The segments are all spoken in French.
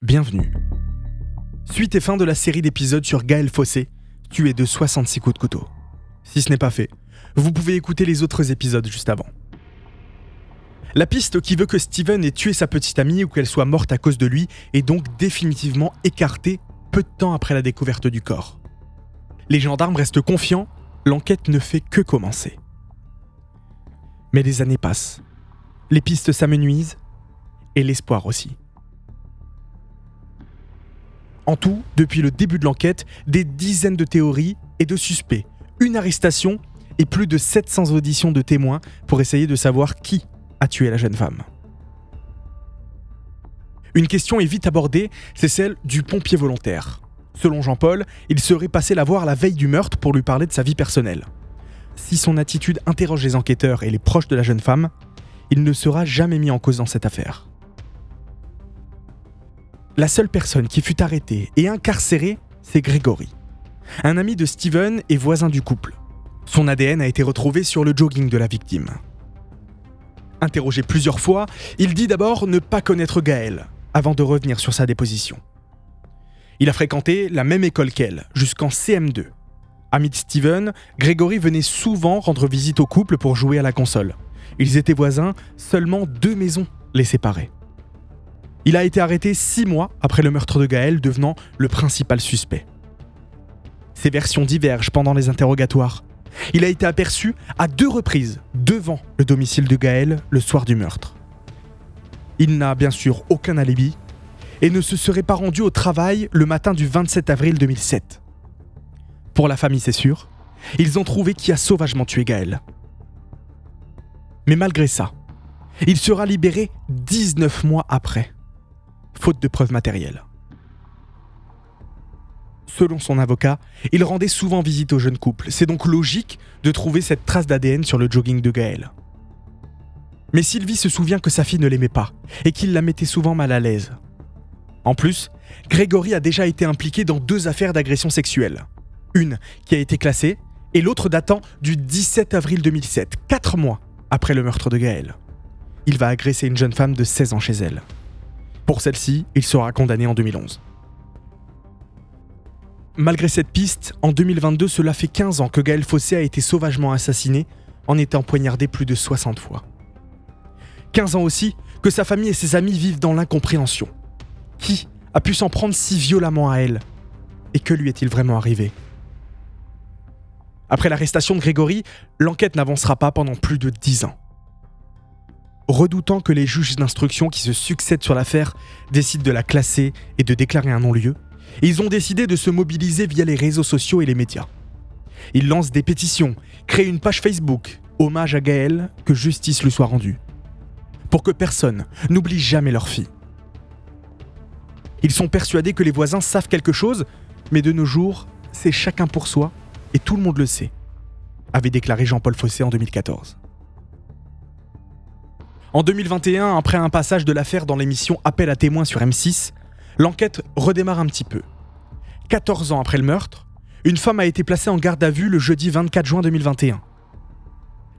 Bienvenue. Suite et fin de la série d'épisodes sur Gaël Fossé, tué de 66 coups de couteau. Si ce n'est pas fait, vous pouvez écouter les autres épisodes juste avant. La piste qui veut que Steven ait tué sa petite amie ou qu'elle soit morte à cause de lui est donc définitivement écartée peu de temps après la découverte du corps. Les gendarmes restent confiants, l'enquête ne fait que commencer. Mais les années passent, les pistes s'amenuisent et l'espoir aussi. En tout, depuis le début de l'enquête, des dizaines de théories et de suspects, une arrestation et plus de 700 auditions de témoins pour essayer de savoir qui a tué la jeune femme. Une question est vite abordée, c'est celle du pompier volontaire. Selon Jean-Paul, il serait passé la voir la veille du meurtre pour lui parler de sa vie personnelle. Si son attitude interroge les enquêteurs et les proches de la jeune femme, il ne sera jamais mis en cause dans cette affaire. La seule personne qui fut arrêtée et incarcérée, c'est Grégory, un ami de Steven et voisin du couple. Son ADN a été retrouvé sur le jogging de la victime. Interrogé plusieurs fois, il dit d'abord ne pas connaître Gaël, avant de revenir sur sa déposition. Il a fréquenté la même école qu'elle, jusqu'en CM2. Ami de Steven, Grégory venait souvent rendre visite au couple pour jouer à la console. Ils étaient voisins, seulement deux maisons les séparaient. Il a été arrêté six mois après le meurtre de Gaël, devenant le principal suspect. Ses versions divergent pendant les interrogatoires. Il a été aperçu à deux reprises devant le domicile de Gaël le soir du meurtre. Il n'a bien sûr aucun alibi et ne se serait pas rendu au travail le matin du 27 avril 2007. Pour la famille, c'est sûr, ils ont trouvé qui a sauvagement tué Gaël. Mais malgré ça, il sera libéré 19 mois après faute de preuves matérielles. Selon son avocat, il rendait souvent visite au jeune couple. C'est donc logique de trouver cette trace d'ADN sur le jogging de Gaël. Mais Sylvie se souvient que sa fille ne l'aimait pas et qu'il la mettait souvent mal à l'aise. En plus, Grégory a déjà été impliqué dans deux affaires d'agression sexuelle. Une qui a été classée et l'autre datant du 17 avril 2007, quatre mois après le meurtre de Gaël. Il va agresser une jeune femme de 16 ans chez elle. Pour celle-ci, il sera condamné en 2011. Malgré cette piste, en 2022, cela fait 15 ans que Gaël Fossé a été sauvagement assassiné en étant poignardé plus de 60 fois. 15 ans aussi que sa famille et ses amis vivent dans l'incompréhension. Qui a pu s'en prendre si violemment à elle? Et que lui est-il vraiment arrivé? Après l'arrestation de Grégory, l'enquête n'avancera pas pendant plus de 10 ans redoutant que les juges d'instruction qui se succèdent sur l'affaire décident de la classer et de déclarer un non-lieu, ils ont décidé de se mobiliser via les réseaux sociaux et les médias. Ils lancent des pétitions, créent une page Facebook, hommage à Gaël, que justice lui soit rendue. Pour que personne n'oublie jamais leur fille. Ils sont persuadés que les voisins savent quelque chose, mais de nos jours, c'est chacun pour soi et tout le monde le sait, avait déclaré Jean-Paul Fossé en 2014. En 2021, après un passage de l'affaire dans l'émission Appel à témoins sur M6, l'enquête redémarre un petit peu. 14 ans après le meurtre, une femme a été placée en garde à vue le jeudi 24 juin 2021.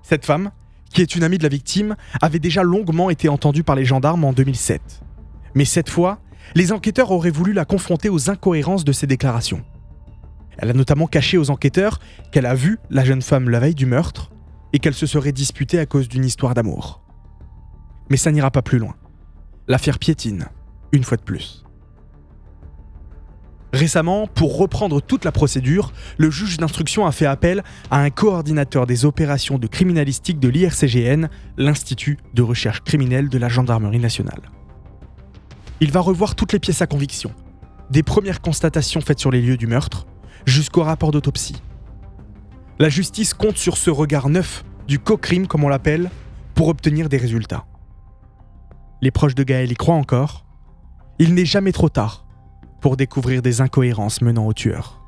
Cette femme, qui est une amie de la victime, avait déjà longuement été entendue par les gendarmes en 2007. Mais cette fois, les enquêteurs auraient voulu la confronter aux incohérences de ses déclarations. Elle a notamment caché aux enquêteurs qu'elle a vu la jeune femme la veille du meurtre et qu'elle se serait disputée à cause d'une histoire d'amour. Mais ça n'ira pas plus loin. L'affaire piétine, une fois de plus. Récemment, pour reprendre toute la procédure, le juge d'instruction a fait appel à un coordinateur des opérations de criminalistique de l'IRCGN, l'Institut de recherche criminelle de la Gendarmerie nationale. Il va revoir toutes les pièces à conviction, des premières constatations faites sur les lieux du meurtre, jusqu'au rapport d'autopsie. La justice compte sur ce regard neuf du co-crime, comme on l'appelle, pour obtenir des résultats. Les proches de Gaël y croient encore. Il n'est jamais trop tard pour découvrir des incohérences menant au tueur.